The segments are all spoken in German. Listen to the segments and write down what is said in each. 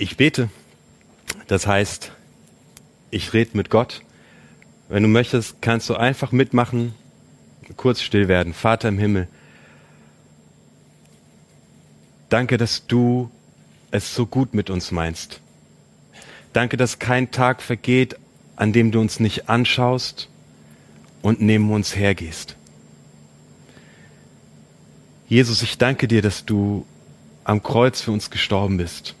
Ich bete. Das heißt, ich rede mit Gott. Wenn du möchtest, kannst du einfach mitmachen, kurz still werden. Vater im Himmel, danke, dass du es so gut mit uns meinst. Danke, dass kein Tag vergeht, an dem du uns nicht anschaust und neben uns hergehst. Jesus, ich danke dir, dass du am Kreuz für uns gestorben bist.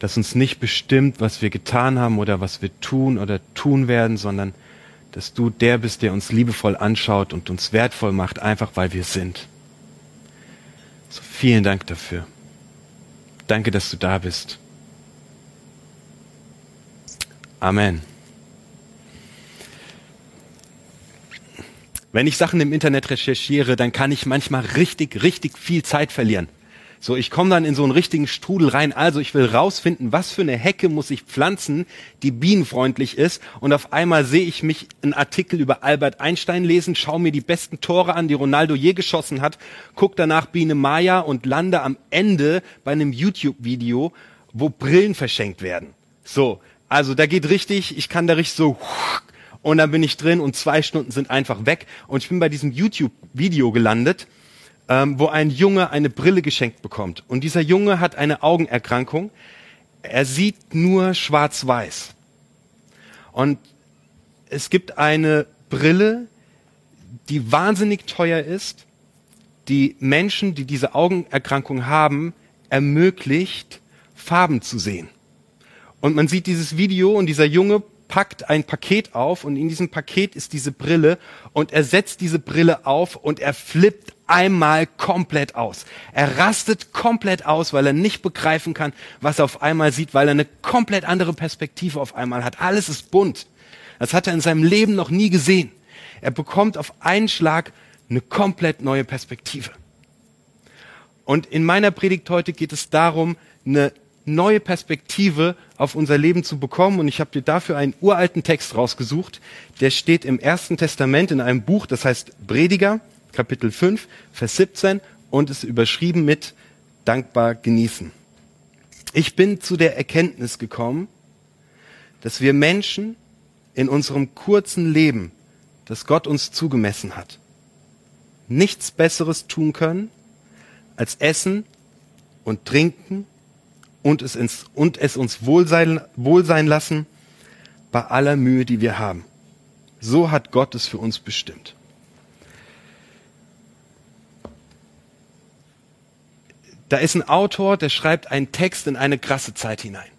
Dass uns nicht bestimmt, was wir getan haben oder was wir tun oder tun werden, sondern dass du der bist, der uns liebevoll anschaut und uns wertvoll macht, einfach weil wir sind. So vielen Dank dafür. Danke, dass du da bist. Amen. Wenn ich Sachen im Internet recherchiere, dann kann ich manchmal richtig, richtig viel Zeit verlieren. So, ich komme dann in so einen richtigen Strudel rein. Also ich will rausfinden, was für eine Hecke muss ich pflanzen, die bienenfreundlich ist. Und auf einmal sehe ich mich einen Artikel über Albert Einstein lesen, schaue mir die besten Tore an, die Ronaldo je geschossen hat, guck danach Biene Maya und lande am Ende bei einem YouTube-Video, wo Brillen verschenkt werden. So, also da geht richtig, ich kann da richtig so und dann bin ich drin und zwei Stunden sind einfach weg und ich bin bei diesem YouTube-Video gelandet ähm, wo ein Junge eine Brille geschenkt bekommt. Und dieser Junge hat eine Augenerkrankung. Er sieht nur schwarz-weiß. Und es gibt eine Brille, die wahnsinnig teuer ist, die Menschen, die diese Augenerkrankung haben, ermöglicht, Farben zu sehen. Und man sieht dieses Video und dieser Junge packt ein Paket auf und in diesem Paket ist diese Brille und er setzt diese Brille auf und er flippt einmal komplett aus. Er rastet komplett aus, weil er nicht begreifen kann, was er auf einmal sieht, weil er eine komplett andere Perspektive auf einmal hat. Alles ist bunt. Das hat er in seinem Leben noch nie gesehen. Er bekommt auf einen Schlag eine komplett neue Perspektive. Und in meiner Predigt heute geht es darum, eine neue Perspektive auf unser Leben zu bekommen. Und ich habe dir dafür einen uralten Text rausgesucht. Der steht im Ersten Testament in einem Buch, das heißt Prediger, Kapitel 5, Vers 17 und ist überschrieben mit dankbar genießen. Ich bin zu der Erkenntnis gekommen, dass wir Menschen in unserem kurzen Leben, das Gott uns zugemessen hat, nichts Besseres tun können, als essen und trinken und es, ins, und es uns wohl sein, wohl sein lassen bei aller Mühe, die wir haben. So hat Gott es für uns bestimmt. Da ist ein Autor, der schreibt einen Text in eine krasse Zeit hinein.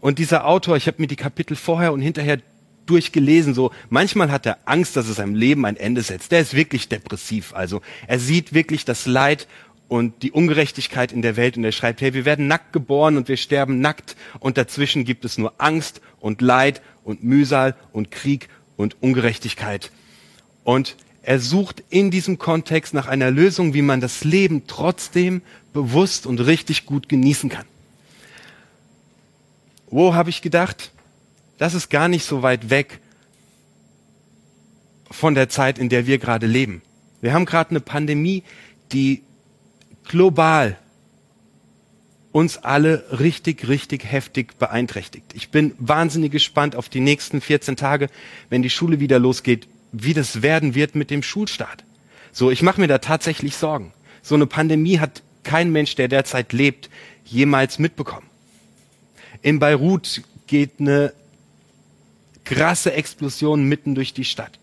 Und dieser Autor, ich habe mir die Kapitel vorher und hinterher durchgelesen, so manchmal hat er Angst, dass es seinem Leben ein Ende setzt. Der ist wirklich depressiv. Also er sieht wirklich das Leid und die Ungerechtigkeit in der Welt und er schreibt, hey, wir werden nackt geboren und wir sterben nackt und dazwischen gibt es nur Angst und Leid und Mühsal und Krieg und Ungerechtigkeit. Und er sucht in diesem Kontext nach einer Lösung, wie man das Leben trotzdem bewusst und richtig gut genießen kann. Wo habe ich gedacht, das ist gar nicht so weit weg von der Zeit, in der wir gerade leben. Wir haben gerade eine Pandemie, die global uns alle richtig, richtig heftig beeinträchtigt. Ich bin wahnsinnig gespannt auf die nächsten 14 Tage, wenn die Schule wieder losgeht, wie das werden wird mit dem Schulstart. So, ich mache mir da tatsächlich Sorgen. So eine Pandemie hat kein Mensch, der derzeit lebt, jemals mitbekommen. In Beirut geht eine krasse Explosion mitten durch die Stadt.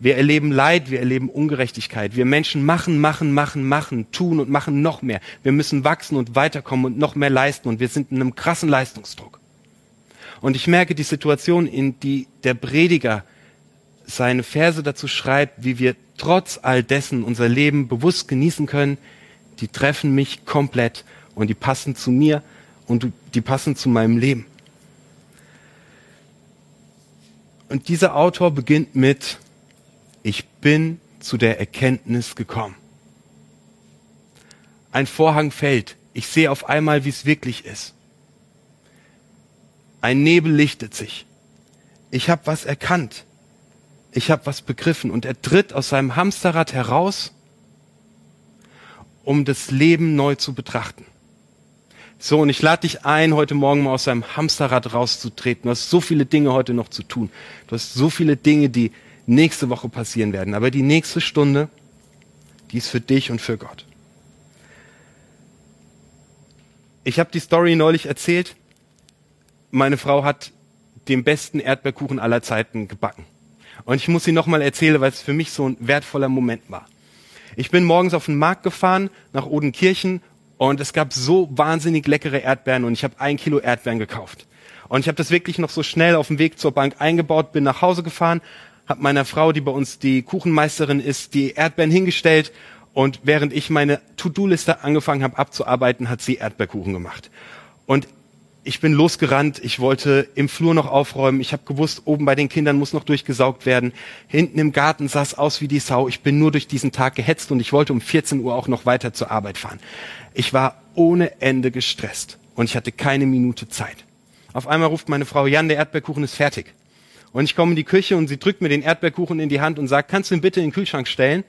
Wir erleben Leid, wir erleben Ungerechtigkeit. Wir Menschen machen, machen, machen, machen, tun und machen noch mehr. Wir müssen wachsen und weiterkommen und noch mehr leisten und wir sind in einem krassen Leistungsdruck. Und ich merke die Situation, in die der Prediger seine Verse dazu schreibt, wie wir trotz all dessen unser Leben bewusst genießen können, die treffen mich komplett und die passen zu mir und die passen zu meinem Leben. Und dieser Autor beginnt mit, ich bin zu der Erkenntnis gekommen. Ein Vorhang fällt. Ich sehe auf einmal, wie es wirklich ist. Ein Nebel lichtet sich. Ich habe was erkannt. Ich habe was begriffen. Und er tritt aus seinem Hamsterrad heraus, um das Leben neu zu betrachten. So, und ich lade dich ein, heute Morgen mal aus deinem Hamsterrad rauszutreten. Du hast so viele Dinge heute noch zu tun. Du hast so viele Dinge, die nächste Woche passieren werden. Aber die nächste Stunde, die ist für dich und für Gott. Ich habe die Story neulich erzählt. Meine Frau hat den besten Erdbeerkuchen aller Zeiten gebacken. Und ich muss sie nochmal erzählen, weil es für mich so ein wertvoller Moment war. Ich bin morgens auf den Markt gefahren nach Odenkirchen und es gab so wahnsinnig leckere Erdbeeren und ich habe ein Kilo Erdbeeren gekauft. Und ich habe das wirklich noch so schnell auf dem Weg zur Bank eingebaut, bin nach Hause gefahren, habe meiner Frau, die bei uns die Kuchenmeisterin ist, die Erdbeeren hingestellt und während ich meine To-Do-Liste angefangen habe abzuarbeiten, hat sie Erdbeerkuchen gemacht. Und ich bin losgerannt, ich wollte im Flur noch aufräumen, ich habe gewusst, oben bei den Kindern muss noch durchgesaugt werden, hinten im Garten sah es aus wie die Sau, ich bin nur durch diesen Tag gehetzt und ich wollte um 14 Uhr auch noch weiter zur Arbeit fahren. Ich war ohne Ende gestresst und ich hatte keine Minute Zeit. Auf einmal ruft meine Frau, Jan, der Erdbeerkuchen ist fertig. Und ich komme in die Küche und sie drückt mir den Erdbeerkuchen in die Hand und sagt, kannst du ihn bitte in den Kühlschrank stellen?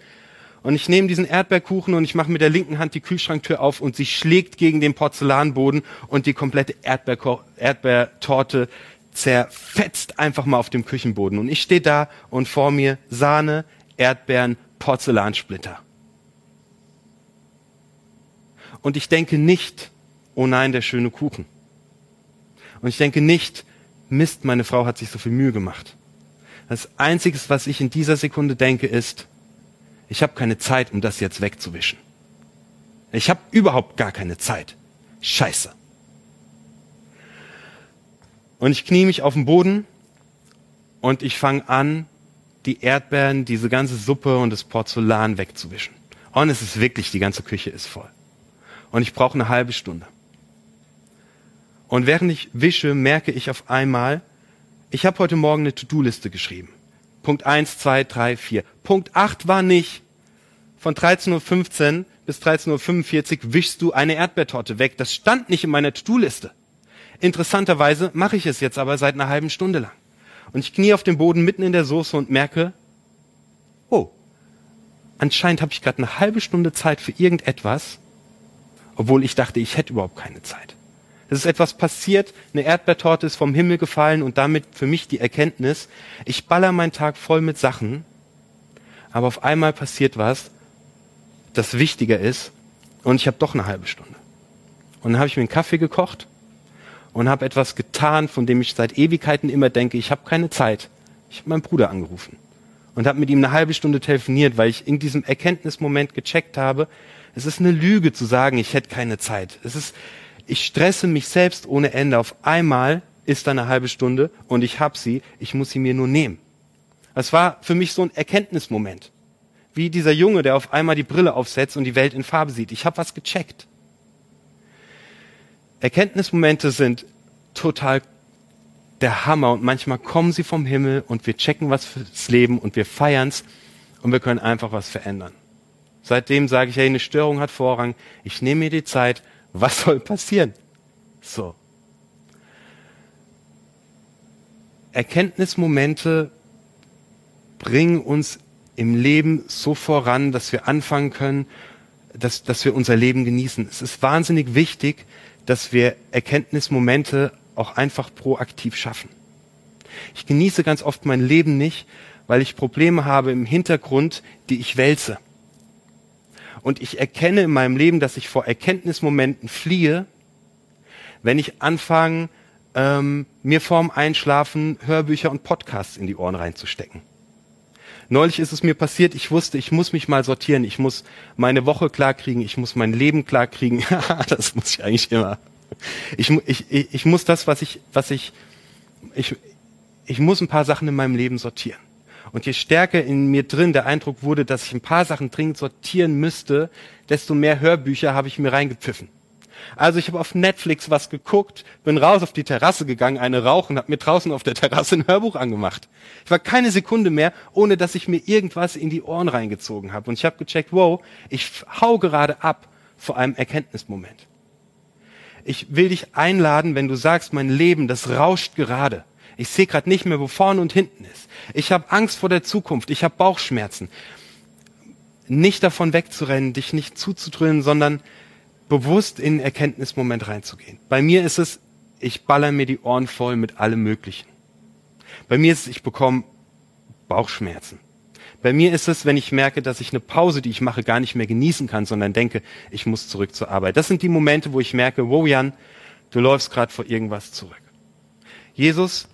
Und ich nehme diesen Erdbeerkuchen und ich mache mit der linken Hand die Kühlschranktür auf und sie schlägt gegen den Porzellanboden und die komplette Erdbeerko Erdbeertorte zerfetzt einfach mal auf dem Küchenboden. Und ich stehe da und vor mir Sahne, Erdbeeren, Porzellansplitter. Und ich denke nicht, oh nein, der schöne Kuchen. Und ich denke nicht, Mist, meine Frau hat sich so viel Mühe gemacht. Das Einzige, was ich in dieser Sekunde denke, ist, ich habe keine Zeit, um das jetzt wegzuwischen. Ich habe überhaupt gar keine Zeit. Scheiße. Und ich knie mich auf den Boden und ich fange an, die Erdbeeren, diese ganze Suppe und das Porzellan wegzuwischen. Und es ist wirklich, die ganze Küche ist voll. Und ich brauche eine halbe Stunde. Und während ich wische, merke ich auf einmal, ich habe heute Morgen eine To-Do-Liste geschrieben. Punkt 1, 2, 3, 4. Punkt 8 war nicht, von 13.15 Uhr bis 13.45 Uhr wischst du eine Erdbeertorte weg. Das stand nicht in meiner To-Do-Liste. Interessanterweise mache ich es jetzt aber seit einer halben Stunde lang. Und ich knie auf dem Boden mitten in der Soße und merke, oh, anscheinend habe ich gerade eine halbe Stunde Zeit für irgendetwas, obwohl ich dachte, ich hätte überhaupt keine Zeit. Es ist etwas passiert, eine Erdbeertorte ist vom Himmel gefallen und damit für mich die Erkenntnis, ich baller meinen Tag voll mit Sachen, aber auf einmal passiert was, das wichtiger ist und ich habe doch eine halbe Stunde. Und dann habe ich mir einen Kaffee gekocht und habe etwas getan, von dem ich seit Ewigkeiten immer denke, ich habe keine Zeit. Ich habe meinen Bruder angerufen und habe mit ihm eine halbe Stunde telefoniert, weil ich in diesem Erkenntnismoment gecheckt habe, es ist eine Lüge zu sagen, ich hätte keine Zeit. Es ist, ich stresse mich selbst ohne Ende. Auf einmal ist da eine halbe Stunde und ich hab sie, ich muss sie mir nur nehmen. Das war für mich so ein Erkenntnismoment. Wie dieser Junge, der auf einmal die Brille aufsetzt und die Welt in Farbe sieht. Ich habe was gecheckt. Erkenntnismomente sind total der Hammer und manchmal kommen sie vom Himmel und wir checken was fürs Leben und wir feiern's und wir können einfach was verändern. Seitdem sage ich, hey, eine Störung hat Vorrang. Ich nehme mir die Zeit was soll passieren? So. Erkenntnismomente bringen uns im Leben so voran, dass wir anfangen können, dass, dass wir unser Leben genießen. Es ist wahnsinnig wichtig, dass wir Erkenntnismomente auch einfach proaktiv schaffen. Ich genieße ganz oft mein Leben nicht, weil ich Probleme habe im Hintergrund, die ich wälze und ich erkenne in meinem Leben, dass ich vor Erkenntnismomenten fliehe, wenn ich anfange, ähm, mir vorm Einschlafen Hörbücher und Podcasts in die Ohren reinzustecken. Neulich ist es mir passiert, ich wusste, ich muss mich mal sortieren, ich muss meine Woche klarkriegen, ich muss mein Leben klarkriegen. das muss ich eigentlich immer. Ich, ich, ich muss das, was ich, was ich, ich, ich muss ein paar Sachen in meinem Leben sortieren. Und je stärker in mir drin der Eindruck wurde, dass ich ein paar Sachen dringend sortieren müsste, desto mehr Hörbücher habe ich mir reingepfiffen. Also ich habe auf Netflix was geguckt, bin raus auf die Terrasse gegangen, eine rauchen, habe mir draußen auf der Terrasse ein Hörbuch angemacht. Ich war keine Sekunde mehr, ohne dass ich mir irgendwas in die Ohren reingezogen habe. Und ich habe gecheckt, wow, ich hau gerade ab vor einem Erkenntnismoment. Ich will dich einladen, wenn du sagst, mein Leben, das rauscht gerade. Ich sehe gerade nicht mehr, wo vorne und hinten ist. Ich habe Angst vor der Zukunft. Ich habe Bauchschmerzen. Nicht davon wegzurennen, dich nicht zuzudröhnen, sondern bewusst in einen Erkenntnismoment reinzugehen. Bei mir ist es, ich baller mir die Ohren voll mit allem Möglichen. Bei mir ist es, ich bekomme Bauchschmerzen. Bei mir ist es, wenn ich merke, dass ich eine Pause, die ich mache, gar nicht mehr genießen kann, sondern denke, ich muss zurück zur Arbeit. Das sind die Momente, wo ich merke, wow, Jan, du läufst gerade vor irgendwas zurück. Jesus,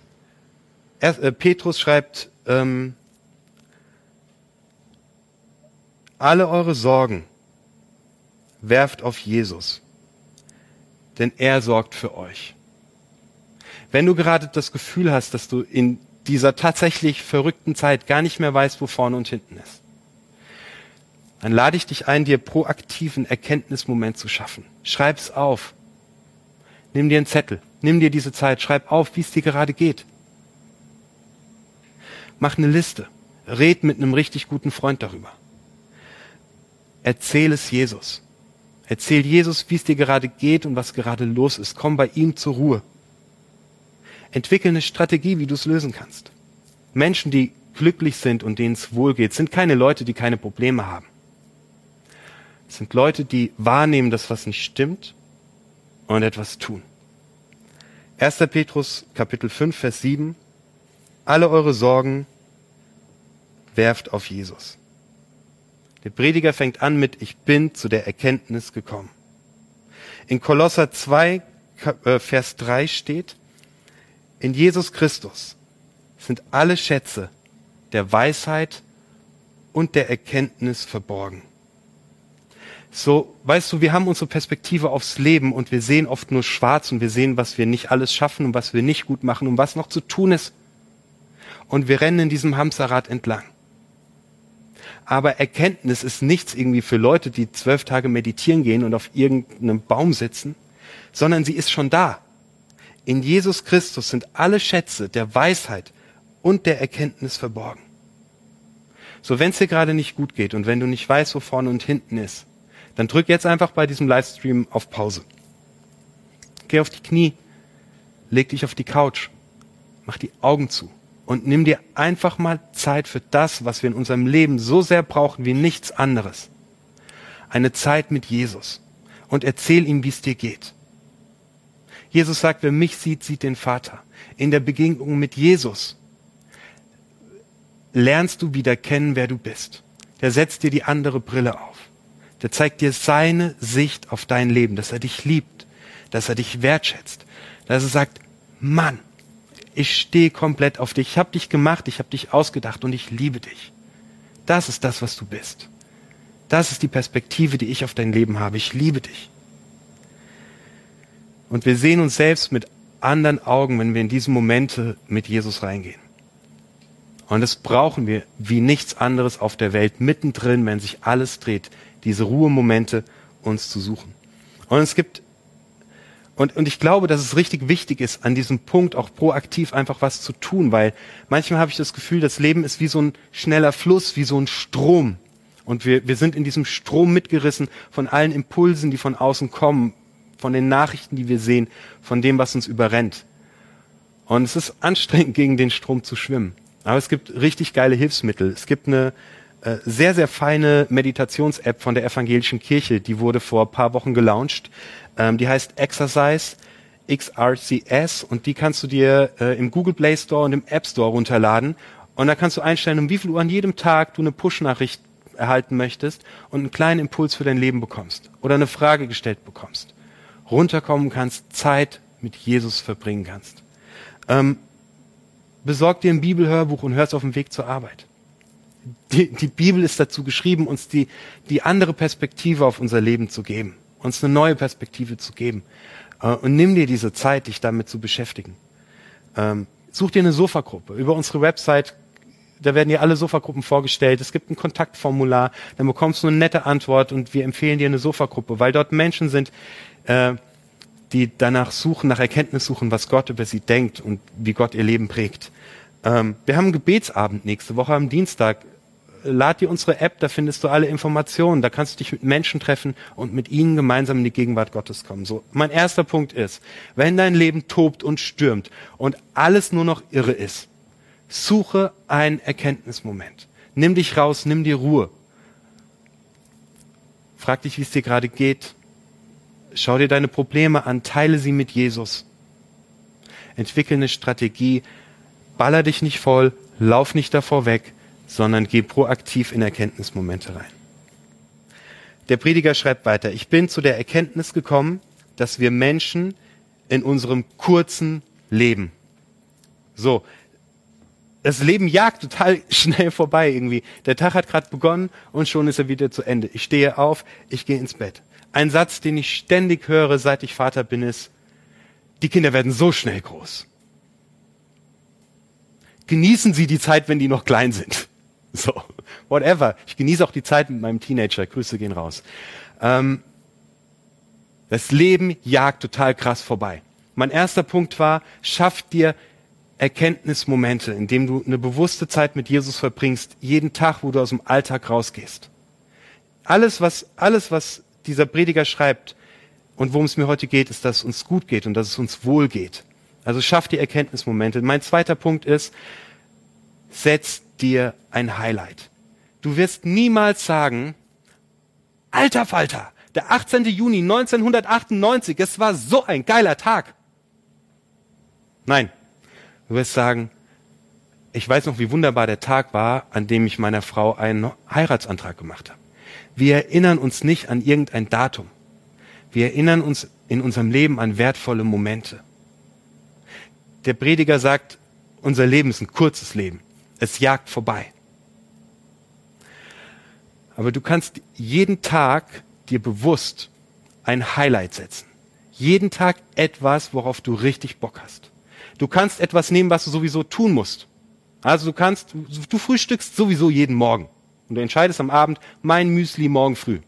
er, äh, Petrus schreibt, ähm, alle eure Sorgen werft auf Jesus, denn er sorgt für euch. Wenn du gerade das Gefühl hast, dass du in dieser tatsächlich verrückten Zeit gar nicht mehr weißt, wo vorne und hinten ist, dann lade ich dich ein, dir proaktiven Erkenntnismoment zu schaffen. Schreib's auf. Nimm dir einen Zettel. Nimm dir diese Zeit. Schreib auf, wie es dir gerade geht. Mach eine Liste. Red mit einem richtig guten Freund darüber. Erzähl es Jesus. Erzähl Jesus, wie es dir gerade geht und was gerade los ist. Komm bei ihm zur Ruhe. Entwickel eine Strategie, wie du es lösen kannst. Menschen, die glücklich sind und denen es wohl geht, sind keine Leute, die keine Probleme haben. Es sind Leute, die wahrnehmen, dass was nicht stimmt und etwas tun. 1. Petrus Kapitel 5, Vers 7. Alle eure Sorgen werft auf Jesus. Der Prediger fängt an mit, ich bin zu der Erkenntnis gekommen. In Kolosser 2, äh, Vers 3 steht, in Jesus Christus sind alle Schätze der Weisheit und der Erkenntnis verborgen. So, weißt du, wir haben unsere Perspektive aufs Leben und wir sehen oft nur schwarz und wir sehen, was wir nicht alles schaffen und was wir nicht gut machen und was noch zu tun ist. Und wir rennen in diesem Hamsterrad entlang aber Erkenntnis ist nichts irgendwie für Leute, die zwölf Tage meditieren gehen und auf irgendeinem Baum sitzen, sondern sie ist schon da. In Jesus Christus sind alle Schätze der Weisheit und der Erkenntnis verborgen. So, wenn es dir gerade nicht gut geht und wenn du nicht weißt, wo vorne und hinten ist, dann drück jetzt einfach bei diesem Livestream auf Pause. Geh auf die Knie, leg dich auf die Couch, mach die Augen zu und nimm dir einfach mal Zeit für das, was wir in unserem Leben so sehr brauchen wie nichts anderes. Eine Zeit mit Jesus und erzähl ihm, wie es dir geht. Jesus sagt, wer mich sieht, sieht den Vater. In der Begegnung mit Jesus lernst du wieder kennen, wer du bist. Der setzt dir die andere Brille auf. Der zeigt dir seine Sicht auf dein Leben, dass er dich liebt, dass er dich wertschätzt, dass er sagt, Mann, ich stehe komplett auf dich. Ich habe dich gemacht, ich habe dich ausgedacht und ich liebe dich. Das ist das, was du bist. Das ist die Perspektive, die ich auf dein Leben habe. Ich liebe dich. Und wir sehen uns selbst mit anderen Augen, wenn wir in diese Momente mit Jesus reingehen. Und das brauchen wir wie nichts anderes auf der Welt, mittendrin, wenn sich alles dreht, diese Ruhemomente uns zu suchen. Und es gibt und, und ich glaube, dass es richtig wichtig ist, an diesem Punkt auch proaktiv einfach was zu tun, weil manchmal habe ich das Gefühl, das Leben ist wie so ein schneller Fluss, wie so ein Strom. Und wir, wir sind in diesem Strom mitgerissen von allen Impulsen, die von außen kommen, von den Nachrichten, die wir sehen, von dem, was uns überrennt. Und es ist anstrengend, gegen den Strom zu schwimmen. Aber es gibt richtig geile Hilfsmittel. Es gibt eine äh, sehr, sehr feine Meditations-App von der evangelischen Kirche, die wurde vor paar Wochen gelauncht. Ähm, die heißt Exercise XRCS und die kannst du dir äh, im Google Play Store und im App Store runterladen. Und da kannst du einstellen, um wie viel Uhr an jedem Tag du eine Push-Nachricht erhalten möchtest und einen kleinen Impuls für dein Leben bekommst oder eine Frage gestellt bekommst. Runterkommen kannst, Zeit mit Jesus verbringen kannst. Ähm, besorg dir ein Bibelhörbuch und hörst auf dem Weg zur Arbeit. Die, die Bibel ist dazu geschrieben, uns die, die andere Perspektive auf unser Leben zu geben uns eine neue Perspektive zu geben. Äh, und nimm dir diese Zeit, dich damit zu beschäftigen. Ähm, such dir eine Sofagruppe. Über unsere Website, da werden dir alle Sofagruppen vorgestellt. Es gibt ein Kontaktformular, dann bekommst du eine nette Antwort und wir empfehlen dir eine Sofagruppe, weil dort Menschen sind, äh, die danach suchen, nach Erkenntnis suchen, was Gott über sie denkt und wie Gott ihr Leben prägt. Ähm, wir haben einen Gebetsabend nächste Woche am Dienstag lad dir unsere App, da findest du alle Informationen. Da kannst du dich mit Menschen treffen und mit ihnen gemeinsam in die Gegenwart Gottes kommen. So, mein erster Punkt ist, wenn dein Leben tobt und stürmt und alles nur noch irre ist, suche einen Erkenntnismoment. Nimm dich raus, nimm dir Ruhe. Frag dich, wie es dir gerade geht. Schau dir deine Probleme an, teile sie mit Jesus. Entwickle eine Strategie, baller dich nicht voll, lauf nicht davor weg, sondern geh proaktiv in Erkenntnismomente rein. Der Prediger schreibt weiter, ich bin zu der Erkenntnis gekommen, dass wir Menschen in unserem kurzen Leben, so, das Leben jagt total schnell vorbei irgendwie. Der Tag hat gerade begonnen und schon ist er wieder zu Ende. Ich stehe auf, ich gehe ins Bett. Ein Satz, den ich ständig höre, seit ich Vater bin, ist, die Kinder werden so schnell groß. Genießen Sie die Zeit, wenn die noch klein sind. So, whatever. Ich genieße auch die Zeit mit meinem Teenager. Grüße gehen raus. Ähm, das Leben jagt total krass vorbei. Mein erster Punkt war, schaff dir Erkenntnismomente, in dem du eine bewusste Zeit mit Jesus verbringst, jeden Tag, wo du aus dem Alltag rausgehst. Alles, was, alles, was dieser Prediger schreibt und worum es mir heute geht, ist, dass es uns gut geht und dass es uns wohl geht. Also schaff die Erkenntnismomente. Mein zweiter Punkt ist, setz dir ein Highlight. Du wirst niemals sagen, alter Falter, der 18. Juni 1998, es war so ein geiler Tag. Nein, Du wirst sagen, ich weiß noch, wie wunderbar der Tag war, an dem ich meiner Frau einen Heiratsantrag gemacht habe. Wir erinnern uns nicht an irgendein Datum. Wir erinnern uns in unserem Leben an wertvolle Momente. Der Prediger sagt, unser Leben ist ein kurzes Leben. Es jagt vorbei. Aber du kannst jeden Tag dir bewusst ein Highlight setzen. Jeden Tag etwas, worauf du richtig Bock hast. Du kannst etwas nehmen, was du sowieso tun musst. Also du kannst, du frühstückst sowieso jeden Morgen. Und du entscheidest am Abend, mein Müsli morgen früh.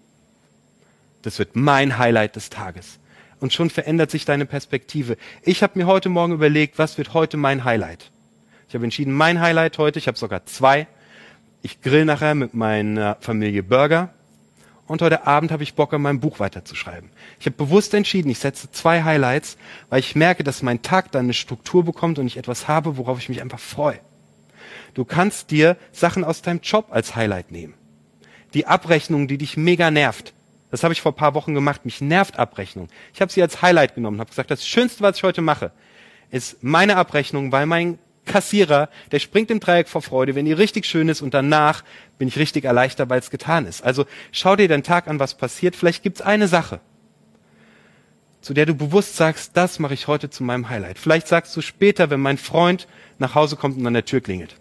Das wird mein Highlight des Tages. Und schon verändert sich deine Perspektive. Ich habe mir heute Morgen überlegt, was wird heute mein Highlight? Ich habe entschieden, mein Highlight heute, ich habe sogar zwei. Ich grill nachher mit meiner Familie Burger und heute Abend habe ich Bock, an meinem Buch weiterzuschreiben. Ich habe bewusst entschieden, ich setze zwei Highlights, weil ich merke, dass mein Tag dann eine Struktur bekommt und ich etwas habe, worauf ich mich einfach freue. Du kannst dir Sachen aus deinem Job als Highlight nehmen. Die Abrechnung, die dich mega nervt. Das habe ich vor paar Wochen gemacht. Mich nervt Abrechnung. Ich habe sie als Highlight genommen, habe gesagt, das Schönste, was ich heute mache, ist meine Abrechnung, weil mein Kassierer, der springt im Dreieck vor Freude, wenn die richtig schön ist und danach bin ich richtig erleichtert, weil es getan ist. Also schau dir den Tag an, was passiert. Vielleicht gibt's eine Sache, zu der du bewusst sagst, das mache ich heute zu meinem Highlight. Vielleicht sagst du später, wenn mein Freund nach Hause kommt und an der Tür klingelt.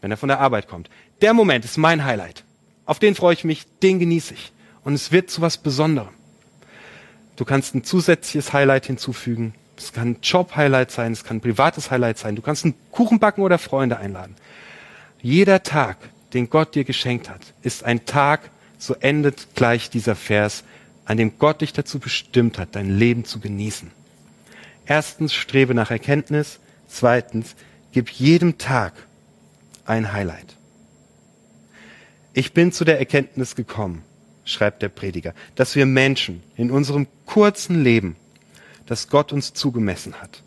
Wenn er von der Arbeit kommt. Der Moment ist mein Highlight. Auf den freue ich mich, den genieße ich. Und es wird zu was Besonderem. Du kannst ein zusätzliches Highlight hinzufügen. Es kann ein Job-Highlight sein, es kann ein privates Highlight sein. Du kannst einen Kuchen backen oder Freunde einladen. Jeder Tag, den Gott dir geschenkt hat, ist ein Tag, so endet gleich dieser Vers, an dem Gott dich dazu bestimmt hat, dein Leben zu genießen. Erstens, strebe nach Erkenntnis. Zweitens, gib jedem Tag ein Highlight. Ich bin zu der Erkenntnis gekommen, schreibt der Prediger, dass wir Menschen in unserem kurzen Leben das Gott uns zugemessen hat.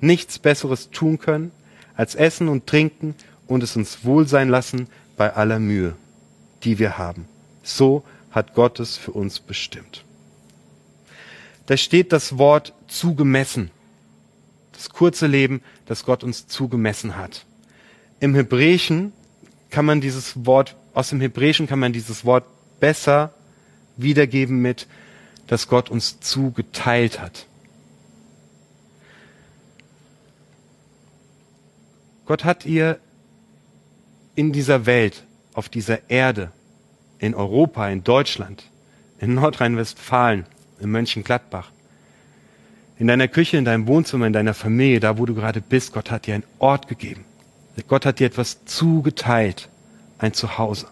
Nichts Besseres tun können, als essen und trinken und es uns wohl sein lassen bei aller Mühe, die wir haben. So hat Gott es für uns bestimmt. Da steht das Wort zugemessen. Das kurze Leben, das Gott uns zugemessen hat. Im Hebräischen kann man dieses Wort, aus dem Hebräischen kann man dieses Wort besser wiedergeben mit, dass Gott uns zugeteilt hat. Gott hat ihr in dieser Welt, auf dieser Erde, in Europa, in Deutschland, in Nordrhein-Westfalen, in Mönchengladbach, in deiner Küche, in deinem Wohnzimmer, in deiner Familie, da wo du gerade bist, Gott hat dir einen Ort gegeben. Gott hat dir etwas zugeteilt, ein Zuhause.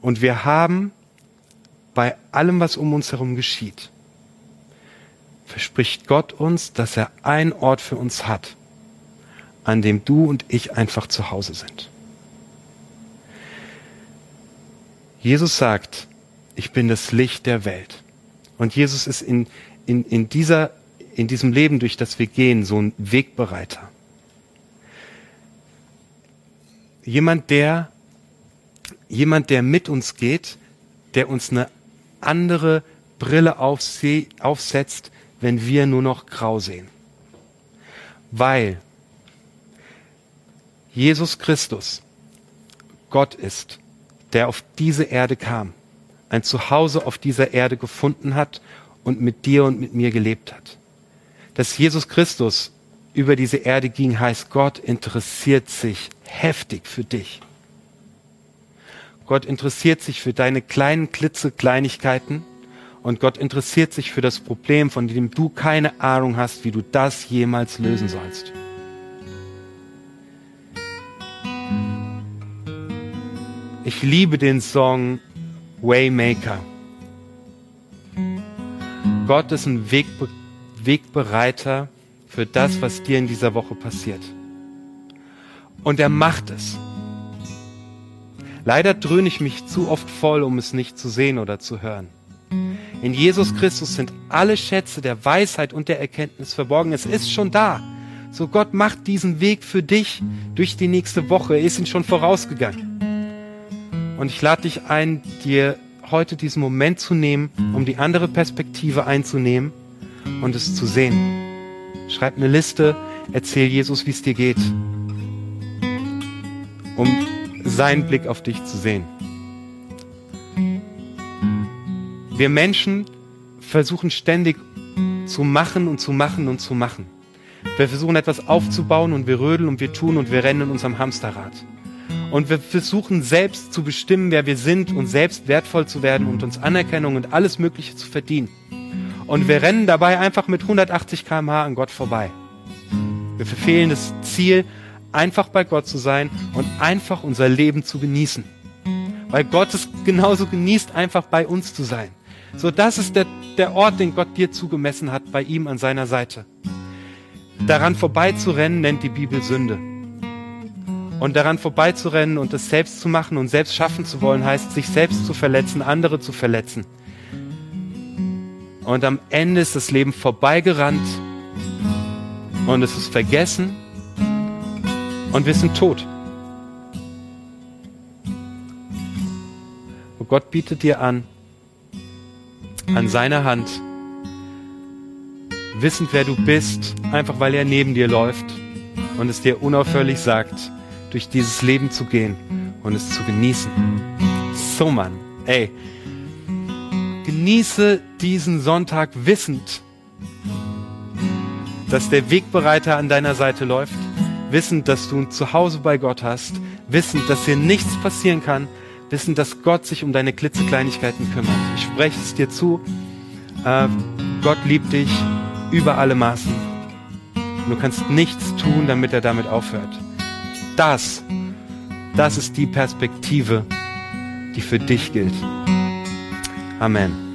Und wir haben bei allem, was um uns herum geschieht, verspricht Gott uns, dass er einen Ort für uns hat, an dem du und ich einfach zu Hause sind. Jesus sagt, ich bin das Licht der Welt. Und Jesus ist in, in, in, dieser, in diesem Leben, durch das wir gehen, so ein Wegbereiter. Jemand, der, jemand, der mit uns geht, der uns eine andere Brille aufsetzt, wenn wir nur noch grau sehen. Weil Jesus Christus Gott ist, der auf diese Erde kam, ein Zuhause auf dieser Erde gefunden hat und mit dir und mit mir gelebt hat. Dass Jesus Christus über diese Erde ging, heißt, Gott interessiert sich heftig für dich. Gott interessiert sich für deine kleinen Klitzekleinigkeiten und Gott interessiert sich für das Problem, von dem du keine Ahnung hast, wie du das jemals lösen sollst. Ich liebe den Song Waymaker. Gott ist ein Wegbe Wegbereiter für das, was dir in dieser Woche passiert. Und er macht es. Leider dröhne ich mich zu oft voll, um es nicht zu sehen oder zu hören. In Jesus Christus sind alle Schätze der Weisheit und der Erkenntnis verborgen. Es ist schon da. So Gott macht diesen Weg für dich durch die nächste Woche. Er ist ihn schon vorausgegangen. Und ich lade dich ein, dir heute diesen Moment zu nehmen, um die andere Perspektive einzunehmen und es zu sehen. Schreib eine Liste, erzähl Jesus, wie es dir geht, um seinen Blick auf dich zu sehen. Wir Menschen versuchen ständig zu machen und zu machen und zu machen. Wir versuchen etwas aufzubauen und wir rödeln und wir tun und wir rennen in unserem Hamsterrad. Und wir versuchen selbst zu bestimmen, wer wir sind und selbst wertvoll zu werden und uns Anerkennung und alles Mögliche zu verdienen. Und wir rennen dabei einfach mit 180 km/h an Gott vorbei. Wir verfehlen das Ziel, einfach bei Gott zu sein und einfach unser Leben zu genießen. Weil Gott es genauso genießt, einfach bei uns zu sein. So, das ist der, der Ort, den Gott dir zugemessen hat, bei ihm an seiner Seite. Daran vorbeizurennen, nennt die Bibel Sünde. Und daran vorbeizurennen und es selbst zu machen und selbst schaffen zu wollen, heißt, sich selbst zu verletzen, andere zu verletzen. Und am Ende ist das Leben vorbeigerannt und es ist vergessen und wir sind tot. Und Gott bietet dir an, an seiner Hand, wissend wer du bist, einfach weil er neben dir läuft und es dir unaufhörlich sagt, durch dieses Leben zu gehen und es zu genießen. So Mann, ey, genieße diesen Sonntag wissend, dass der Wegbereiter an deiner Seite läuft, wissend, dass du ein Zuhause bei Gott hast, wissend, dass dir nichts passieren kann, wissend, dass Gott sich um deine klitzekleinigkeiten kümmert. Ich spreche es dir zu. Äh, Gott liebt dich über alle Maßen. Du kannst nichts tun, damit er damit aufhört. Das, das ist die Perspektive, die für dich gilt. Amen.